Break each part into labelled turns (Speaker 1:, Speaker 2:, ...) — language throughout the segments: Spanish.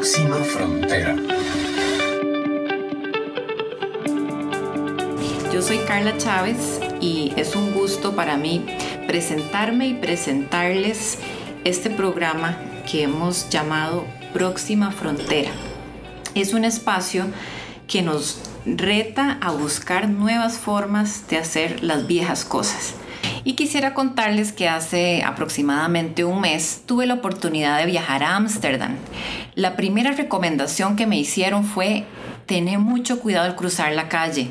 Speaker 1: Próxima Frontera.
Speaker 2: Yo soy Carla Chávez y es un gusto para mí presentarme y presentarles este programa que hemos llamado Próxima Frontera. Es un espacio que nos reta a buscar nuevas formas de hacer las viejas cosas. Y quisiera contarles que hace aproximadamente un mes tuve la oportunidad de viajar a Ámsterdam. La primera recomendación que me hicieron fue tener mucho cuidado al cruzar la calle,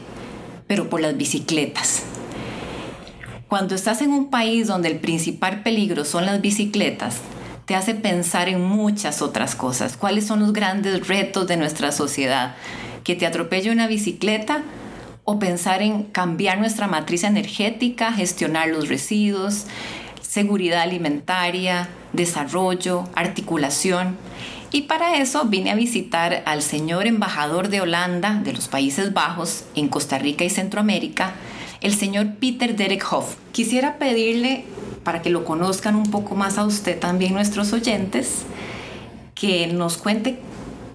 Speaker 2: pero por las bicicletas. Cuando estás en un país donde el principal peligro son las bicicletas, te hace pensar en muchas otras cosas. ¿Cuáles son los grandes retos de nuestra sociedad? Que te atropelle una bicicleta o pensar en cambiar nuestra matriz energética, gestionar los residuos, seguridad alimentaria, desarrollo, articulación. Y para eso vine a visitar al señor embajador de Holanda, de los Países Bajos, en Costa Rica y Centroamérica, el señor Peter Derek Hoff. Quisiera pedirle para que lo conozcan un poco más a usted también nuestros oyentes, que nos cuente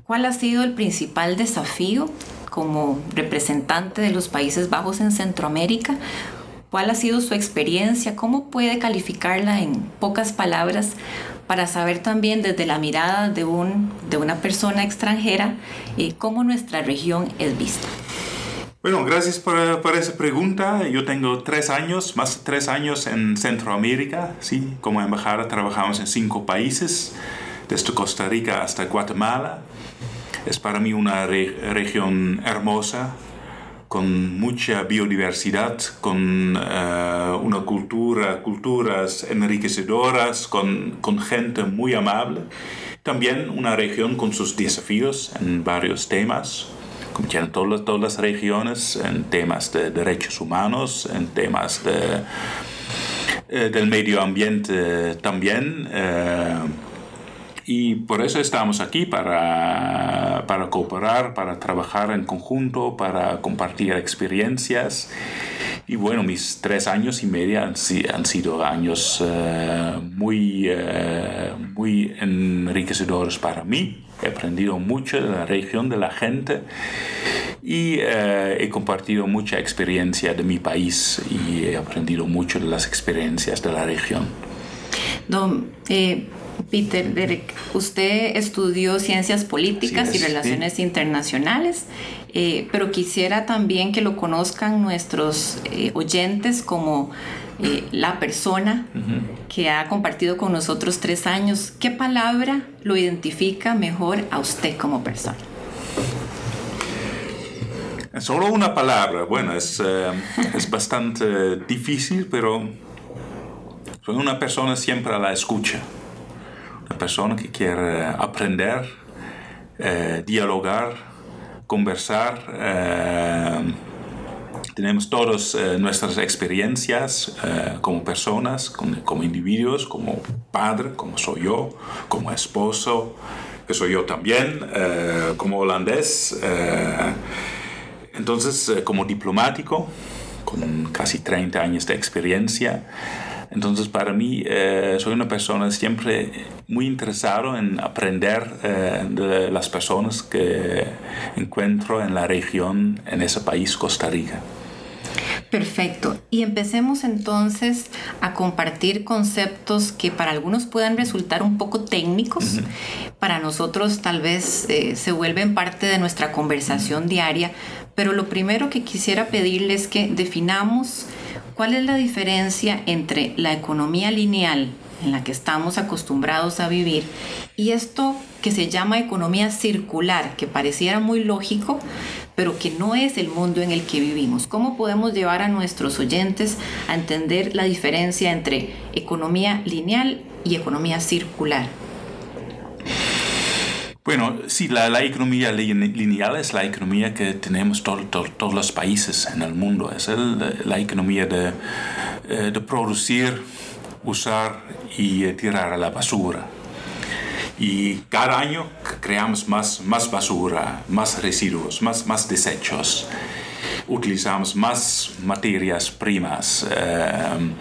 Speaker 2: cuál ha sido el principal desafío como representante de los Países Bajos en Centroamérica. ¿Cuál ha sido su experiencia? ¿Cómo puede calificarla en pocas palabras para saber también desde la mirada de, un, de una persona extranjera eh, cómo nuestra región es vista?
Speaker 3: Bueno, gracias por, por, esa pregunta. Yo tengo tres años, más de tres años en Centroamérica. Sí, como embajada trabajamos en cinco países, desde Costa Rica hasta Guatemala. Es para mí una región hermosa, con mucha biodiversidad, con uh, una cultura, culturas enriquecedoras, con, con gente muy amable. También una región con sus desafíos en varios temas como tienen todas, todas las regiones, en temas de derechos humanos, en temas de, eh, del medio ambiente también. Eh, y por eso estamos aquí, para, para, cooperar, para trabajar en conjunto, para compartir experiencias. Y bueno, mis tres años y medio han, han sido años uh, muy, uh, muy enriquecedores para mí. He aprendido mucho de la región, de la gente y uh, he compartido mucha experiencia de mi país y he aprendido mucho de las experiencias de la región.
Speaker 2: Don, eh, Peter Derek, usted estudió ciencias políticas sí, y relaciones sí. internacionales, eh, pero quisiera también que lo conozcan nuestros eh, oyentes como eh, la persona uh -huh. que ha compartido con nosotros tres años. ¿Qué palabra lo identifica mejor a usted como persona?
Speaker 3: Solo una palabra, bueno, es, es bastante difícil, pero soy una persona siempre a la escucha una persona que quiere aprender, eh, dialogar, conversar. Eh, tenemos todas eh, nuestras experiencias eh, como personas, como, como, individuos, como padre, como soy yo, como esposo, que soy yo también, eh, como holandés. entonces, como diplomático, con casi 30 años de experiencia. Entonces, para mí, eh, soy una persona siempre muy interesado en aprender eh, de las personas que encuentro en la región, en ese país, Costa Rica.
Speaker 2: Perfecto. Y empecemos entonces a compartir conceptos que para algunos puedan resultar un poco técnicos, uh -huh. para nosotros tal vez eh, se vuelven parte de nuestra conversación diaria, pero lo primero que quisiera pedirles es que definamos ¿Cuál es la diferencia entre la economía lineal en la que estamos acostumbrados a vivir y esto que se llama economía circular, que pareciera muy lógico, pero que no es el mundo en el que vivimos? ¿Cómo podemos llevar a nuestros oyentes a entender la diferencia entre economía lineal y economía circular?
Speaker 3: Bueno, sí, la, la, economía lineal es la economía que tenemos todos to, todos los países en el mundo. Es el, la economía de, eh, de, producir, usar y tirar a la basura. Y cada año creamos más, más basura, más residuos, más, más desechos. Utilizamos más materias primas. Eh,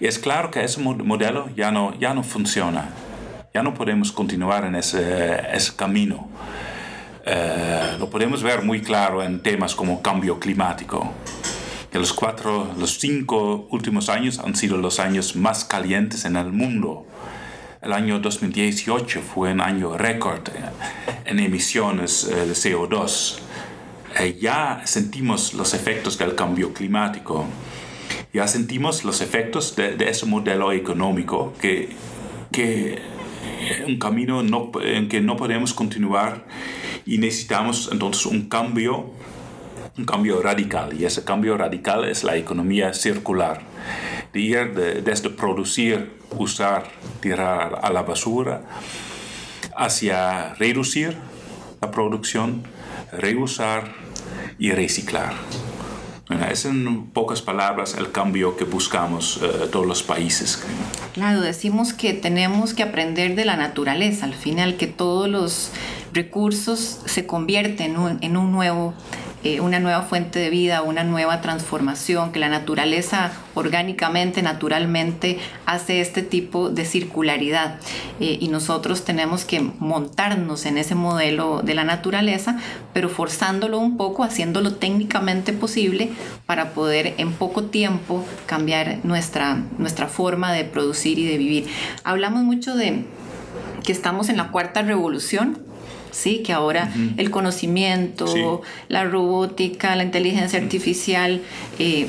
Speaker 3: y es claro que ese modelo ya no, ya no funciona Ya no podemos continuar en ese, ese camino. Eh, lo podemos ver muy claro en temas como cambio climático. Que los cuatro, los cinco últimos años han sido los años más calientes en el mundo. El año 2018 fue un año récord en emisiones eh, de CO2. Eh, ya sentimos los efectos del cambio climático. Ya sentimos los efectos de, de ese modelo económico que, que un camino no, en que no podemos continuar y necesitamos entonces un cambio, un cambio radical. Y ese cambio radical es la economía circular. De ir desde producir, usar, tirar a la basura, hacia reducir la producción, reusar y reciclar. Es en pocas palabras el cambio que buscamos eh, todos los países.
Speaker 2: Claro, decimos que tenemos que aprender de la naturaleza, al final que todos los recursos se convierten en un nuevo eh, una nueva fuente de vida, una nueva transformación, que la naturaleza orgánicamente, naturalmente hace este tipo de circularidad. Eh, y nosotros tenemos que montarnos en ese modelo de la naturaleza, pero forzándolo un poco, haciéndolo técnicamente posible para poder en poco tiempo cambiar nuestra, nuestra forma de producir y de vivir. Hablamos mucho de que estamos en la cuarta revolución, ¿sí? Que ahora el conocimiento, la robótica, la inteligencia artificial, eh,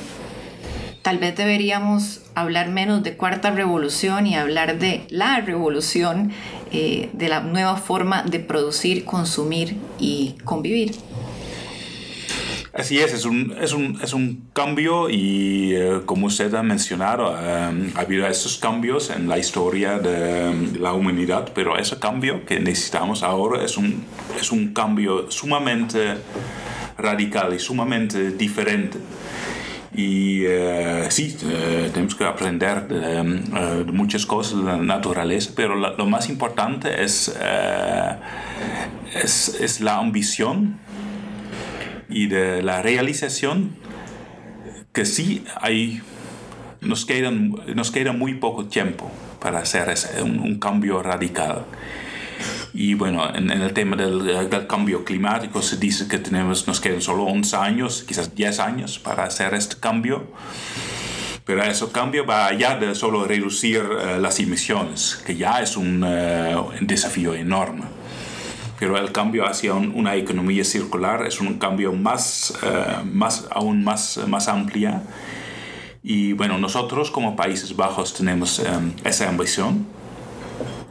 Speaker 2: tal vez deberíamos hablar menos de cuarta revolución y hablar de la revolución, eh, de la nueva forma de producir, consumir y convivir.
Speaker 3: Así es, es un, es un, es un cambio y eh, como usted ha mencionado, eh, ha habido esos cambios en la historia de, la humanidad, pero ese cambio que necesitamos ahora es un, es un cambio sumamente radical y sumamente diferente. Y uh, sí, tenemos que aprender de, muchas cosas de la naturaleza, pero lo más importante es, es, es la ambición y de la realización que sí hay, nos queda, nos queda muy poco tiempo para hacer ese, un, cambio radical. Y bueno, en, el tema del, del, cambio climático se dice que tenemos, nos quedan solo 11 años, quizás 10 años para hacer este cambio. Pero ese cambio va allá de solo reducir uh, las emisiones, que ya es un, uh, un desafío enorme pero el cambio hacia una economía circular es un cambio más, uh, más aún más, más amplia. Y bueno, nosotros como Países Bajos tenemos um, esa ambición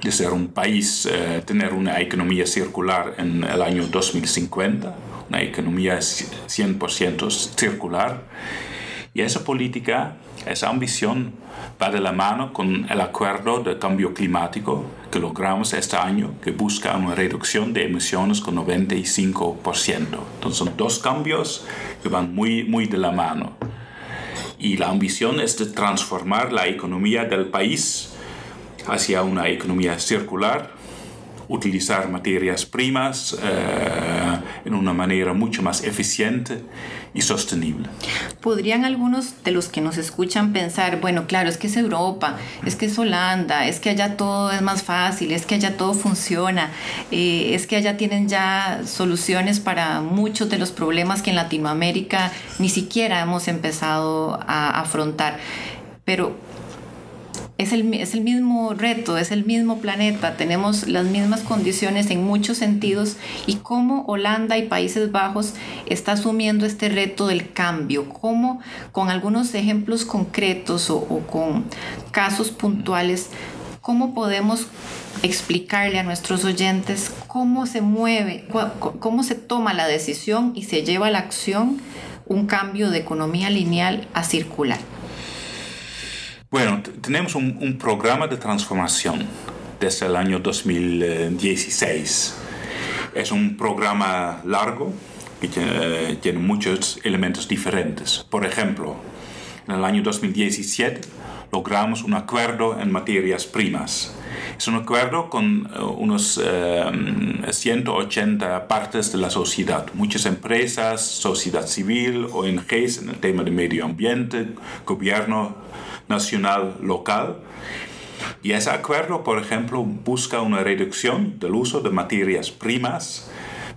Speaker 3: de ser un país, uh, tener una economía circular en el año 2050, una economía 100% circular. Y esa política, esa ambición va de la mano con el acuerdo de cambio climático que logramos este año, que busca una reducción de emisiones con 95%. Entonces son dos cambios que van muy, muy de la mano. Y la ambición es de transformar la economía del país hacia una economía circular utilizar materias primas eh, en una manera mucho más eficiente y sostenible.
Speaker 2: ¿Podrían algunos de los que nos escuchan pensar, bueno, claro, es que es Europa, es que es Holanda, es que allá todo es más fácil, es que allá todo funciona, eh, es que allá tienen ya soluciones para muchos de los problemas que en Latinoamérica ni siquiera hemos empezado a afrontar? Pero es el, es el mismo reto, es el mismo planeta, tenemos las mismas condiciones en muchos sentidos y cómo Holanda y Países Bajos está asumiendo este reto del cambio, cómo con algunos ejemplos concretos o, con casos puntuales, cómo podemos explicarle a nuestros oyentes cómo se mueve, cómo se toma la decisión y se lleva a la acción un cambio de economía lineal a circular.
Speaker 3: Bueno, tenemos un, programa de transformación desde el año 2016. Es un programa largo que tiene, muchos elementos diferentes. Por ejemplo, en el año 2017 logramos un acuerdo en materias primas. Es un acuerdo con uh, unos 180 um, partes de la sociedad, muchas empresas, sociedad civil, ONGs en el tema de medio ambiente, gobierno, nacional, local. Y ese acuerdo, por ejemplo, busca una reducción del uso de materias primas,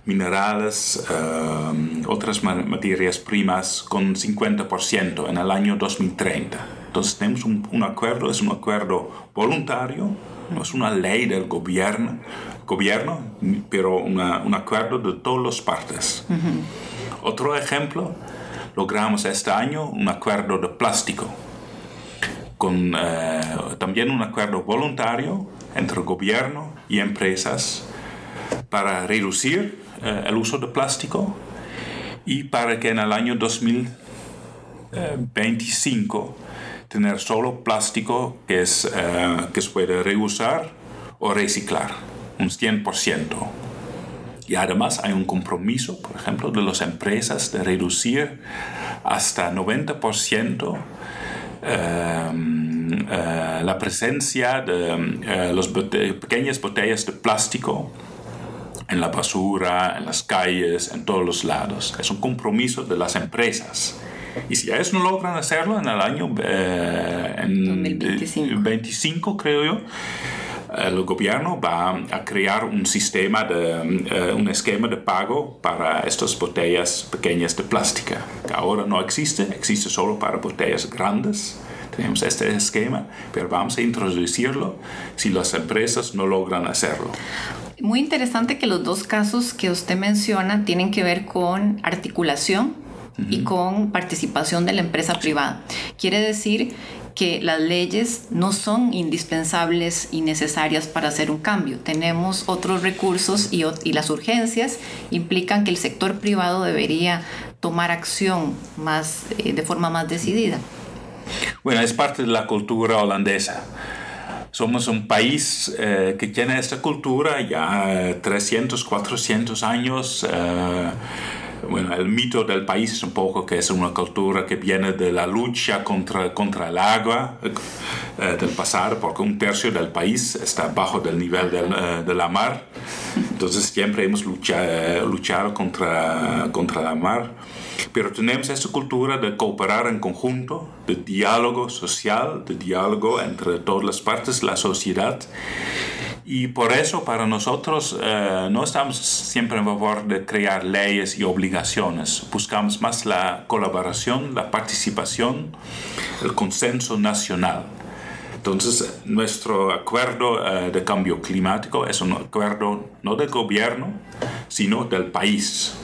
Speaker 3: minerales, eh, otras materias primas con 50% en el año 2030. Entonces tenemos un, acuerdo, es un acuerdo voluntario, no es una ley del gobierno, gobierno pero un acuerdo de todas las partes. Otro ejemplo, logramos este año un acuerdo de plástico con eh, también un acuerdo voluntario entre gobierno y empresas para reducir eh, el uso de plástico y para que en el año 2025 tener solo plástico que, es, eh, que se puede reusar o reciclar, un 100%. Y además hay un compromiso, por ejemplo, de las empresas de reducir hasta 90% Em, eh, la presencia de eh, las pequeñas botellas de plástico en la basura, en las calles, en todos los lados. Es un compromiso de las empresas. Y si ellos no logran hacerlo en el año eh, en 2025, creo yo, el gobierno va a crear un sistema de un esquema de pago para estas botellas pequeñas de plástico que ahora no existe existe solo para botellas grandes tenemos este esquema pero vamos a introducirlo si las empresas no logran hacerlo
Speaker 2: muy interesante que los dos casos que usted menciona tienen que ver con articulación y con participación de la empresa privada. Quiere decir que las leyes no son indispensables y necesarias para hacer un cambio. Tenemos otros recursos y, las urgencias implican que el sector privado debería tomar acción más, eh, de forma más decidida.
Speaker 3: Bueno, es parte de la cultura holandesa. Somos un país eh, que tiene esta cultura ya 300, 400 años. Eh, bueno, el mito del país es un poco que es una cultura que viene de la lucha contra, contra el agua eh, del pasado, porque un tercio del país está bajo del nivel eh, de la mar. Entonces siempre hemos luchado, eh, luchado contra, contra la mar. Pero tenemos esta cultura de cooperar en conjunto, de diálogo social, de diálogo entre todas las partes de la sociedad. Y por eso para nosotros eh, no estamos siempre en favor de crear leyes y obligaciones. Buscamos más la colaboración, la participación, el consenso nacional. Entonces, nuestro acuerdo eh, de cambio climático es un acuerdo no del gobierno, sino del país.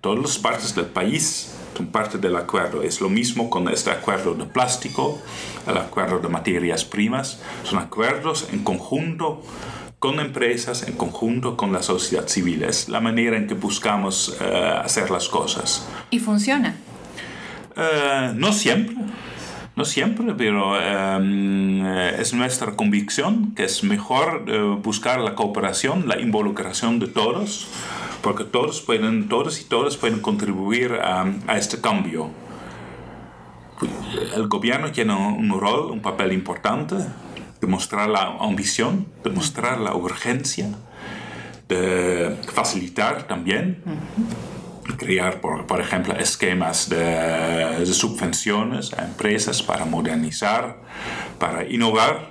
Speaker 3: Todas las partes del país son parte del acuerdo. Es lo mismo con este acuerdo de plástico, el acuerdo de materias primas. Son acuerdos en conjunto con empresas, en conjunto con la sociedad civil. Es la manera en que buscamos eh, hacer las cosas.
Speaker 2: ¿Y funciona?
Speaker 3: Eh, no siempre. No siempre, pero em, es nuestra convicción que es mejor eh, buscar la cooperación, la involucración de todos, porque todos, pueden, todos y todas pueden contribuir a, a este cambio. El gobierno tiene un rol, un papel importante, demostrar la ambición, demostrar la urgencia, de facilitar también, crear, por, por, ejemplo, esquemas de, de, subvenciones a empresas para modernizar, para innovar.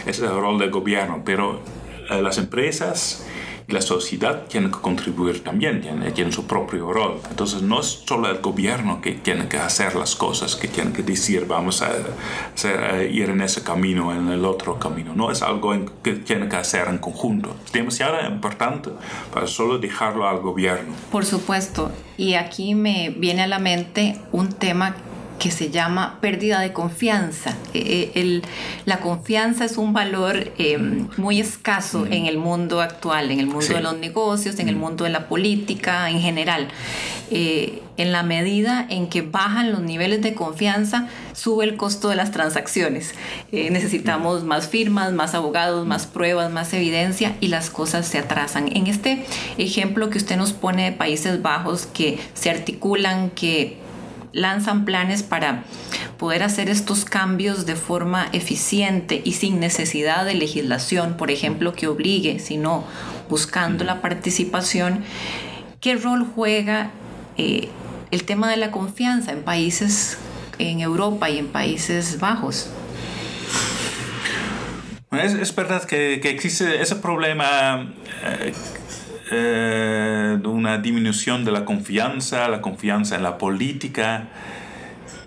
Speaker 3: Ese es el rol del gobierno, pero eh, las empresas la sociedad tiene que contribuir también, tiene, tiene, su propio rol. Entonces no es solo el gobierno que tiene que hacer las cosas, que tiene que decir vamos a, ir en ese camino, en el otro camino. No es algo que tiene que hacer en conjunto. Es demasiado importante para solo dejarlo al gobierno.
Speaker 2: Por supuesto. Y aquí me viene a la mente un tema que se llama pérdida de confianza. Eh, eh, la confianza es un valor eh, muy escaso en el mundo actual, en el mundo de los negocios, en el mundo de la política en general. en la medida en que bajan los niveles de confianza, sube el costo de las transacciones. necesitamos más firmas, más abogados, más pruebas, más evidencia y las cosas se atrasan. En este ejemplo que usted nos pone de Países Bajos que se articulan, que lanzan planes para poder hacer estos cambios de forma eficiente y sin necesidad de legislación, por ejemplo, que obligue, sino buscando la participación. ¿Qué rol juega eh, el tema de la confianza en países en Europa y en Países Bajos?
Speaker 3: Es, verdad que, existe ese problema eh, eh, una disminución de la confianza, la confianza en la política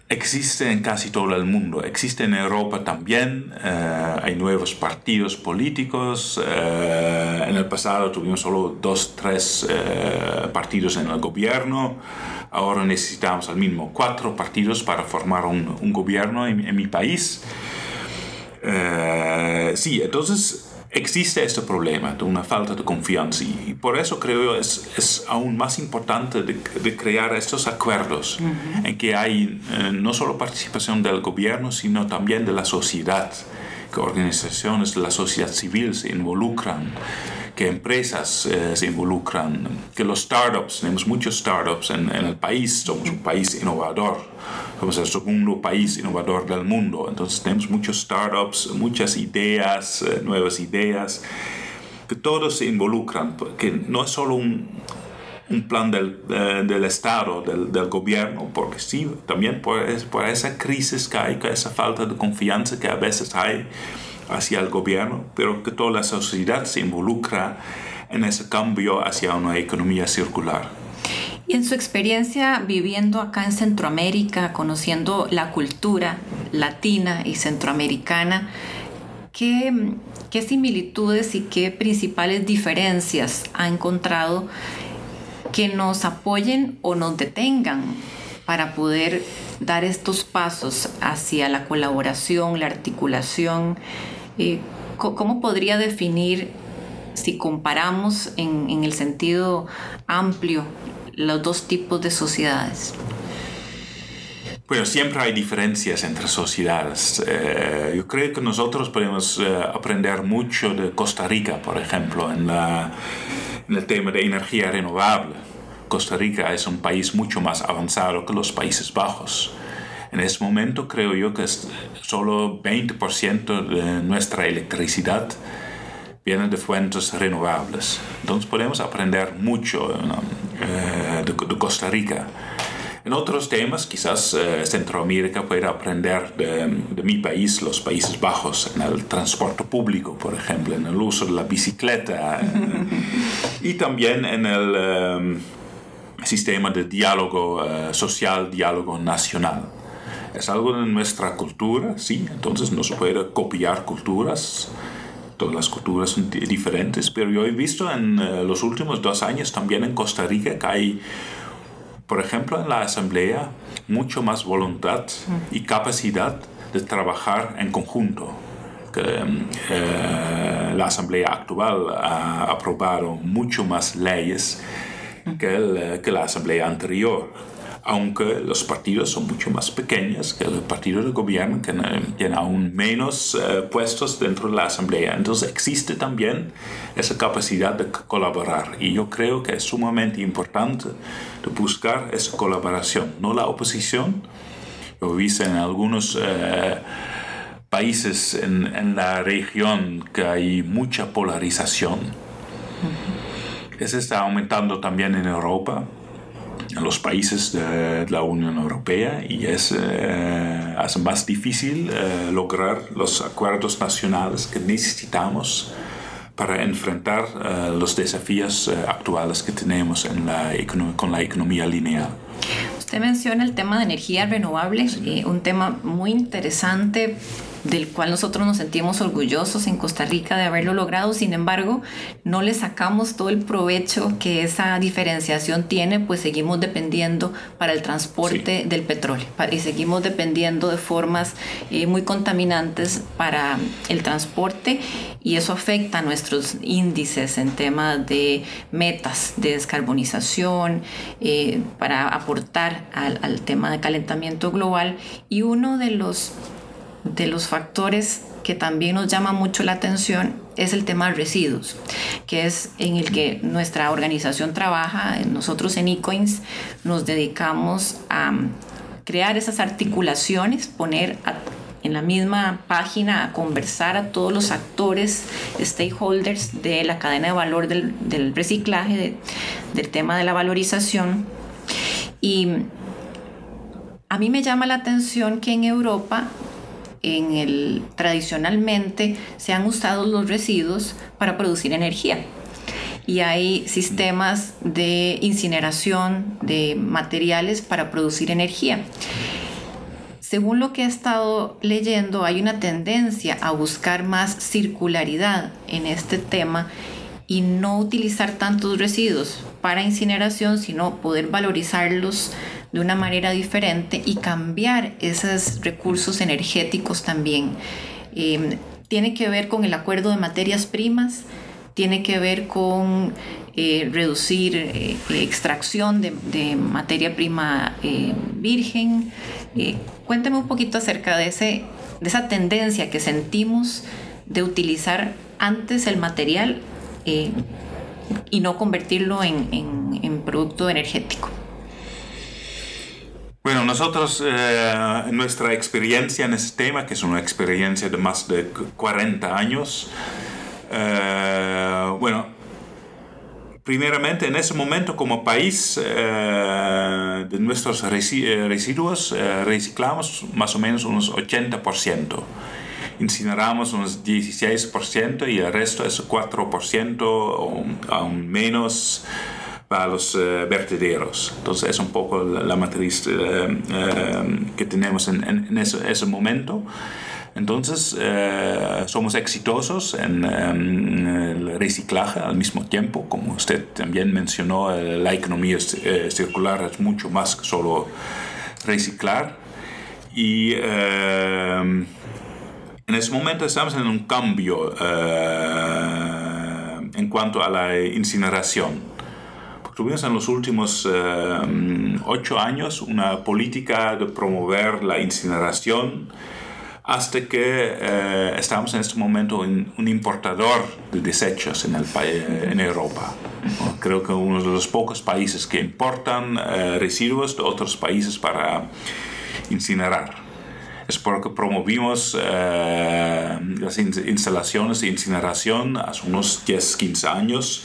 Speaker 3: existe en casi todo el mundo. Existe en Europa también. Eh, hay nuevos partidos políticos. Eh, en el pasado tuvimos solo dos, tres eh, partidos en el gobierno. Ahora necesitamos al mínimo cuatro partidos para formar un, gobierno en, en, mi país. sí, entonces existe este problema de una falta de confianza y, por eso creo es, es aún más importante de, crear estos acuerdos en que hay eh, no solo participación del gobierno, sino también de la sociedad, que organizaciones de la sociedad civil se involucran que empresas eh, se involucran, que los startups, tenemos muchos startups en, en, el país, somos un país innovador, somos el segundo país innovador del mundo, entonces tenemos muchos startups, muchas ideas, eh, nuevas ideas, que todos se involucran, que no es solo un, un plan del, del Estado, del, del, gobierno, porque sí, también por, por esa crisis que hay, esa falta de confianza que a veces hay, hacia el gobierno, pero que toda la sociedad se involucra en ese cambio hacia una economía circular.
Speaker 2: Y en su experiencia viviendo acá en Centroamérica, conociendo la cultura latina y centroamericana, ¿qué, qué similitudes y qué principales diferencias ha encontrado que nos apoyen o nos detengan para poder dar estos pasos hacia la colaboración, la articulación eh, ¿Cómo podría definir, si comparamos en, el sentido amplio, los dos tipos de sociedades?
Speaker 3: Bueno, siempre hay diferencias entre sociedades. Eh, yo creo que nosotros podemos eh, aprender mucho de Costa Rica, por ejemplo, en, en, el tema de energía renovable. Costa Rica es un país mucho más avanzado que los Países Bajos. En ese momento creo yo que solo 20% de nuestra electricidad viene de fuentes renovables. Entonces podemos aprender mucho eh, de, Costa Rica. En otros temas, quizás eh, Centroamérica pueda aprender de, mi país, los Países Bajos, en el transporte público, por ejemplo, en el uso de la bicicleta y también en el eh, sistema de diálogo social, diálogo nacional es algo de nuestra cultura, sí, entonces no se puede copiar culturas, todas las culturas son diferentes, pero yo he visto en eh, los últimos dos años también en Costa Rica que hay, por ejemplo, en la asamblea, mucho más voluntad y capacidad de trabajar en conjunto. Que, eh, la asamblea actual ha aprobado mucho más leyes que, que la asamblea anterior aunque los partidos son mucho más pequeños que el partido de gobierno, que tiene aún menos eh, puestos dentro de la Asamblea. Entonces existe también esa capacidad de colaborar y yo creo que es sumamente importante de buscar esa colaboración, no la oposición. He visto en algunos eh, países en, en, la región que hay mucha polarización. Eso está aumentando también en Europa en los países de la Unión Europea y es eh, hace más difícil eh, lograr los acuerdos nacionales que necesitamos para enfrentar eh, los desafíos actuales que tenemos en la con la economía lineal.
Speaker 2: Usted menciona el tema de energía renovable, un tema muy interesante del cual nosotros nos sentimos orgullosos en Costa Rica de haberlo logrado. Sin embargo, no le sacamos todo el provecho que esa diferenciación tiene, pues seguimos dependiendo para el transporte del petróleo y seguimos dependiendo de formas eh, muy contaminantes para el transporte y eso afecta a nuestros índices en temas de metas de descarbonización eh, para aportar al, al tema de calentamiento global y uno de los de los factores que también nos llama mucho la atención es el tema de residuos, que es en el que nuestra organización trabaja. Nosotros en eCoins nos dedicamos a crear esas articulaciones, poner en la misma página a conversar a todos los actores, stakeholders de la cadena de valor del, reciclaje, del tema de la valorización. Y a mí me llama la atención que en Europa en el, tradicionalmente se han usado los residuos para producir energía. Y hay sistemas de incineración de materiales para producir energía. Según lo que he estado leyendo, hay una tendencia a buscar más circularidad en este tema y no utilizar tantos residuos para incineración, sino poder valorizarlos de una manera diferente y cambiar esos recursos energéticos también. Em, tiene que ver con el acuerdo de materias primas, tiene que ver con eh, reducir eh, extracción de, materia prima eh, virgen. cuénteme un poquito acerca de, ese, de esa tendencia que sentimos de utilizar antes el material y no convertirlo en, en producto energético.
Speaker 3: Bueno, nosotros, eh, nuestra experiencia en este tema, que es una experiencia de más de 40 años, eh, bueno, primeramente en ese momento como país eh, de nuestros residuos reciclamos más o menos unos 80%. Incineramos unos 16% y el resto es 4% o aún menos para los eh, vertederos. Entonces es un poco la, matriz eh, eh, que tenemos en, ese, momento. Entonces somos exitosos en, el reciclaje al mismo tiempo, como usted también mencionó, la economía circular es mucho más que solo reciclar. Y en ese momento estamos en un cambio en cuanto a la incineración Tuvimos en los últimos eh, ocho años una política de promover la incineración hasta que eh, estamos en este momento en un importador de desechos en, el en Europa. Creo que uno de los pocos países que importan eh, residuos de otros países para incinerar. Es porque promovimos las instalaciones de incineración hace unos 10, 15 años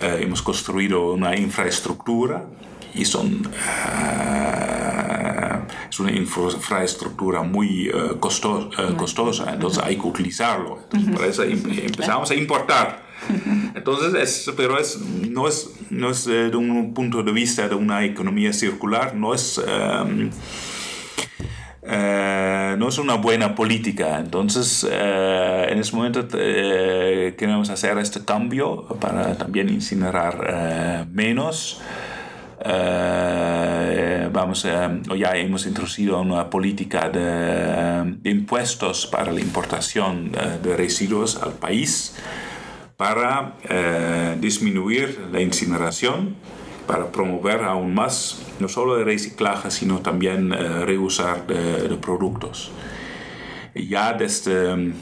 Speaker 3: eh, hemos construido una infraestructura y son, eh, es una infraestructura muy eh, costosa, entonces hay que utilizarlo. por eso empezamos a importar. Entonces, es, pero es, no es, no es de un punto de vista de una economía circular, no es... Eh, no es una buena política. Entonces, eh, en ese momento eh, queremos hacer este cambio para también incinerar menos. vamos, ya hemos introducido una política de, de impuestos para la importación de residuos al país para disminuir la incineración para promover aún más no solo el reciclaje, sino también eh, reusar de, productos. ya desde,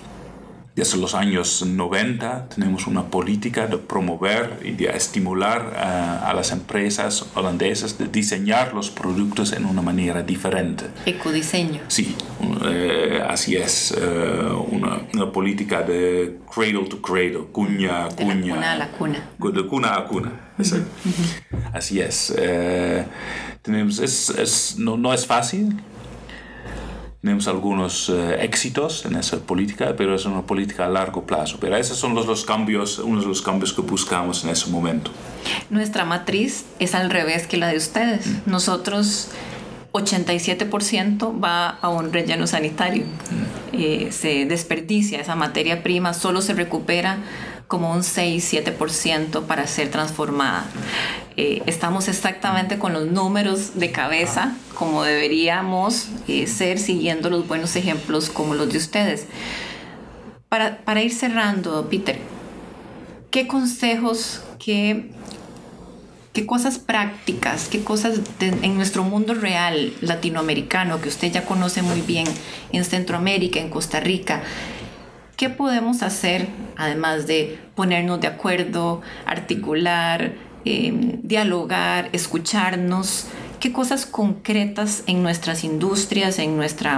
Speaker 3: desde los años 90 tenemos una política de promover y de estimular eh, a las empresas holandesas de diseñar los productos en una manera diferente.
Speaker 2: Ecodiseño.
Speaker 3: Sí, eh, así es, una, una, política de cradle to cradle, cuña a cuña. De
Speaker 2: cuna a la cuna.
Speaker 3: De cuna a cuna. Así es. Eh, tenemos, es, no, no, es fácil. Tenemos algunos eh, éxitos en esa política, pero es una política a largo plazo. Pero esos son los, los cambios, uno de los cambios que buscamos en ese momento.
Speaker 2: Nuestra matriz es al revés que la de ustedes. Mm. Nosotros 87% va a un relleno sanitario. Mm. Eh, se desperdicia esa materia prima, solo se recupera como un 6-7% para ser transformada. Eh, estamos exactamente con los números de cabeza como deberíamos eh, ser siguiendo los buenos ejemplos como los de ustedes. Para, para ir cerrando, Peter, ¿qué consejos, qué, qué cosas prácticas, qué cosas en nuestro mundo real latinoamericano que usted ya conoce muy bien en Centroamérica, en Costa Rica, ¿Qué podemos hacer además de ponernos de acuerdo, articular, em, dialogar, escucharnos? ¿Qué cosas concretas en nuestras industrias, en nuestro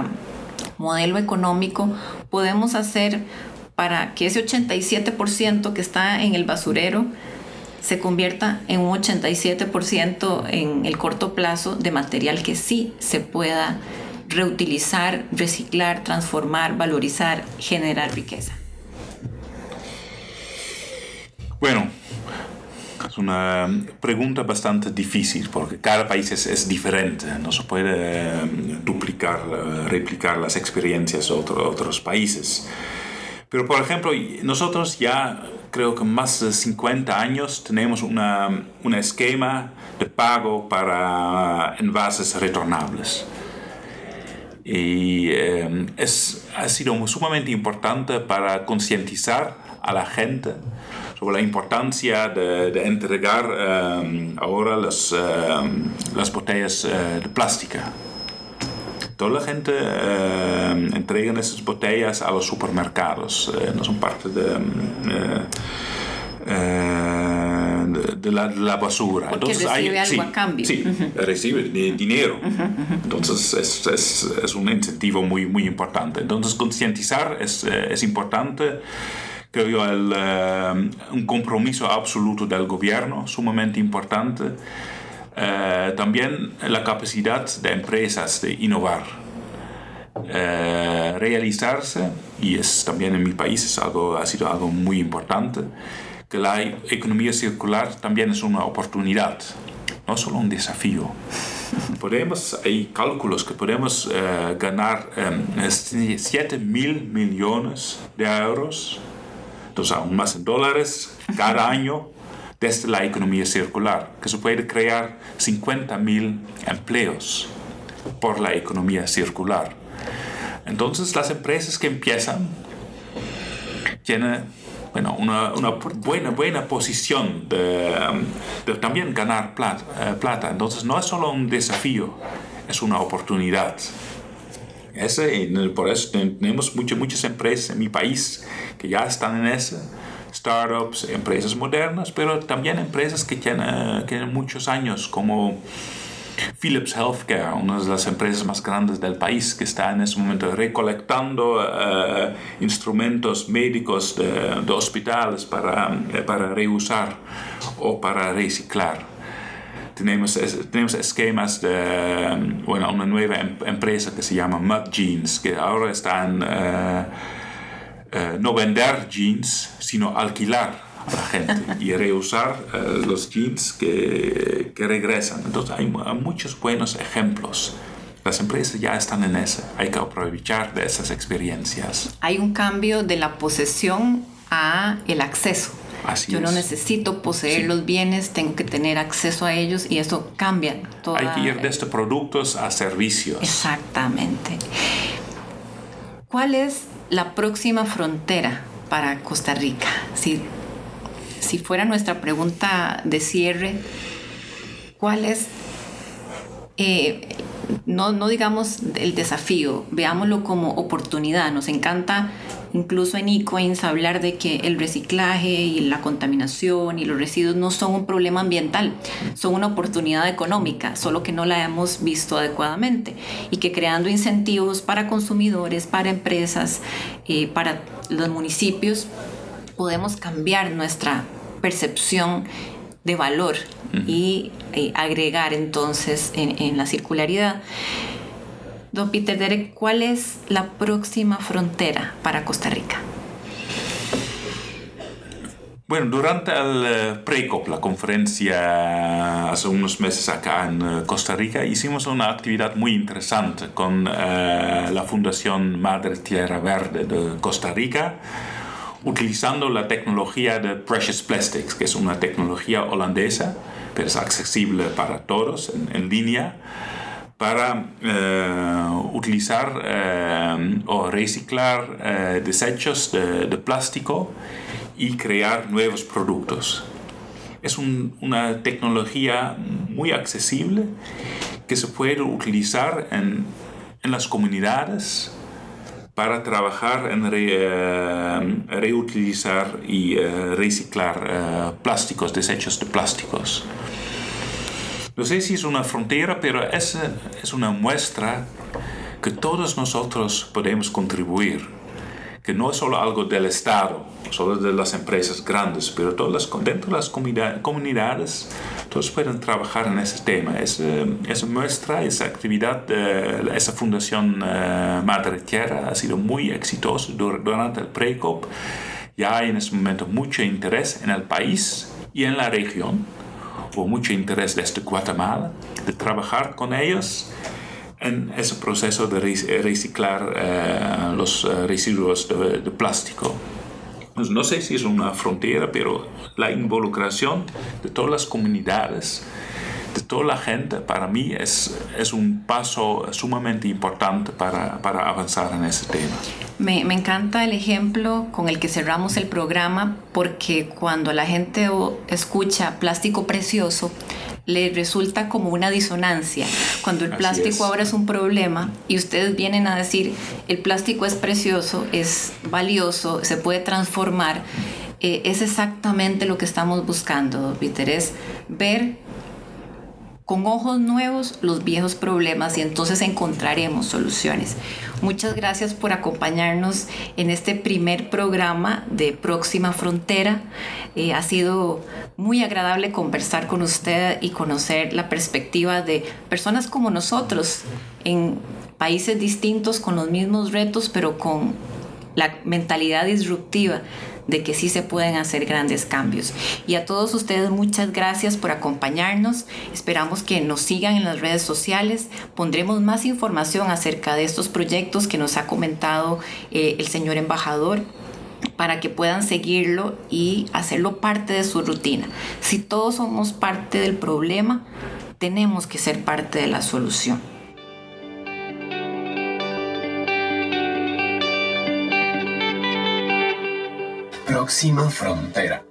Speaker 2: modelo económico podemos hacer para que ese 87% que está en el basurero se convierta en un 87% en el corto plazo de material que sí se pueda reutilizar, reciclar, transformar, valorizar, generar riqueza?
Speaker 3: Bueno, es una pregunta bastante difícil porque cada país es, diferente, no se puede eh, duplicar, eh, replicar las experiencias de otros países. Pero por ejemplo, nosotros ya creo que más de 50 años tenemos un esquema de pago para envases retornables. Y eh, es, ha sido sumamente importante para concientizar a la gente sobre la importancia de, de entregar um, ahora las, um, las botellas uh, de plástica. Toda la gente uh, entrega esas botellas a los supermercados, uh, no son parte de, de, la, de, la, basura.
Speaker 2: Porque Entonces, recibe hay, algo
Speaker 3: sí,
Speaker 2: a cambio.
Speaker 3: Sí, uh -huh. recibe dinero. Uh -huh. Entonces es, es, es, un incentivo muy, muy importante. Entonces concientizar es, es importante creo yo, el, uh, un compromiso absoluto del gobierno, sumamente importante. Uh, también la capacidad de empresas de innovar, uh, realizarse, y es también en mi país es algo, ha sido algo muy importante, que la economía circular también es una oportunidad, no solo un desafío. Podemos, hay cálculos que podemos ganar um, 7 mil millones de euros entonces aún más en dólares cada año desde la economía circular, que se puede crear 50 mil empleos por la economía circular. Entonces las empresas que empiezan tienen bueno, una, una buena, buena posición de, de también ganar plata, eh, plata. Entonces no es solo un desafío, es una oportunidad. Ese, por eso tenemos muchas, muchas empresas en mi país que ya están en ese, startups, empresas modernas, pero también empresas que tienen, tienen muchos años, como Philips Healthcare, una de las empresas más grandes del país, que está en ese momento recolectando uh, instrumentos médicos de, hospitales para, para reusar o para reciclar. Tenemos, tenemos esquemas de bueno, una nueva em, empresa que se llama Mud Jeans, que ahora están uh, no vender jeans, sino alquilar a la gente y reusar uh, los jeans que, que, regresan. Entonces hay, hay, muchos buenos ejemplos. Las empresas ya están en eso, hay que aprovechar de esas experiencias.
Speaker 2: Hay un cambio de la posesión a el acceso.
Speaker 3: Así
Speaker 2: Yo
Speaker 3: es.
Speaker 2: no necesito poseer sí. los bienes, tengo que tener acceso a ellos y eso cambia. Toda...
Speaker 3: Hay que ir desde productos a servicios.
Speaker 2: Exactamente. ¿Cuál es la próxima frontera para Costa Rica? Si, si fuera nuestra pregunta de cierre, ¿cuál es, eh, no, digamos el desafío, veámoslo como oportunidad? Nos encanta incluso en Ecoins hablar de que el reciclaje y la contaminación y los residuos no son un problema ambiental, son una oportunidad económica, solo que no la hemos visto adecuadamente y que creando incentivos para consumidores, para empresas, eh, para los municipios, podemos cambiar nuestra percepción de valor uh -huh. y eh, agregar entonces en, en la circularidad. Don Peter Derek, ¿cuál es la próxima frontera para Costa Rica?
Speaker 3: Bueno, durante el PRECOP, la conferencia hace unos meses acá en Costa Rica, hicimos una actividad muy interesante con uh, la Fundación Madre Tierra Verde de Costa Rica, utilizando la tecnología de Precious Plastics, que es una tecnología holandesa, pero es accesible para todos en, línea para eh, utilizar eh, o reciclar eh, desechos de, plástico y crear nuevos productos. Es un, una tecnología muy accesible que se puede utilizar en, en las comunidades para trabajar en re, reutilizar y reciclar plásticos, desechos de plásticos. No sé si es una frontera, pero es, es una muestra que todos nosotros podemos contribuir, que no es solo algo del Estado, solo de las empresas grandes, pero todas las, dentro de las comunidades, todos pueden trabajar en ese tema. Esa, esa muestra, esa actividad, de esa fundación eh, Madre Tierra ha sido muy exitosa durante el PRECOP. Ya hay en este momento mucho interés en el país y en la región, o mucho interés desde Guatemala, de trabajar con ellos en ese proceso de reciclar eh, los eh, residuos de, plástico. Pues no sé si es una frontera, pero la involucración de todas las comunidades, de toda la gente, para mí es, es un paso sumamente importante para, para avanzar en ese tema.
Speaker 2: Me, me, encanta el ejemplo con el que cerramos el programa porque cuando la gente escucha plástico precioso, le resulta como una disonancia. Cuando el plástico ahora es un problema y ustedes vienen a decir, el plástico es precioso, es valioso, se puede transformar, eh, es exactamente lo que estamos buscando, Peter, es ver con ojos nuevos los viejos problemas y entonces encontraremos soluciones. Muchas gracias por acompañarnos en este primer programa de Próxima Frontera. Eh, ha sido muy agradable conversar con usted y conocer la perspectiva de personas como nosotros en países distintos con los mismos retos, pero con la mentalidad disruptiva de que sí se pueden hacer grandes cambios. Y a todos ustedes muchas gracias por acompañarnos. Esperamos que nos sigan en las redes sociales. Pondremos más información acerca de estos proyectos que nos ha comentado eh, el señor embajador para que puedan seguirlo y hacerlo parte de su rutina. Si todos somos parte del problema, tenemos que ser parte de la solución.
Speaker 1: Próxima frontera.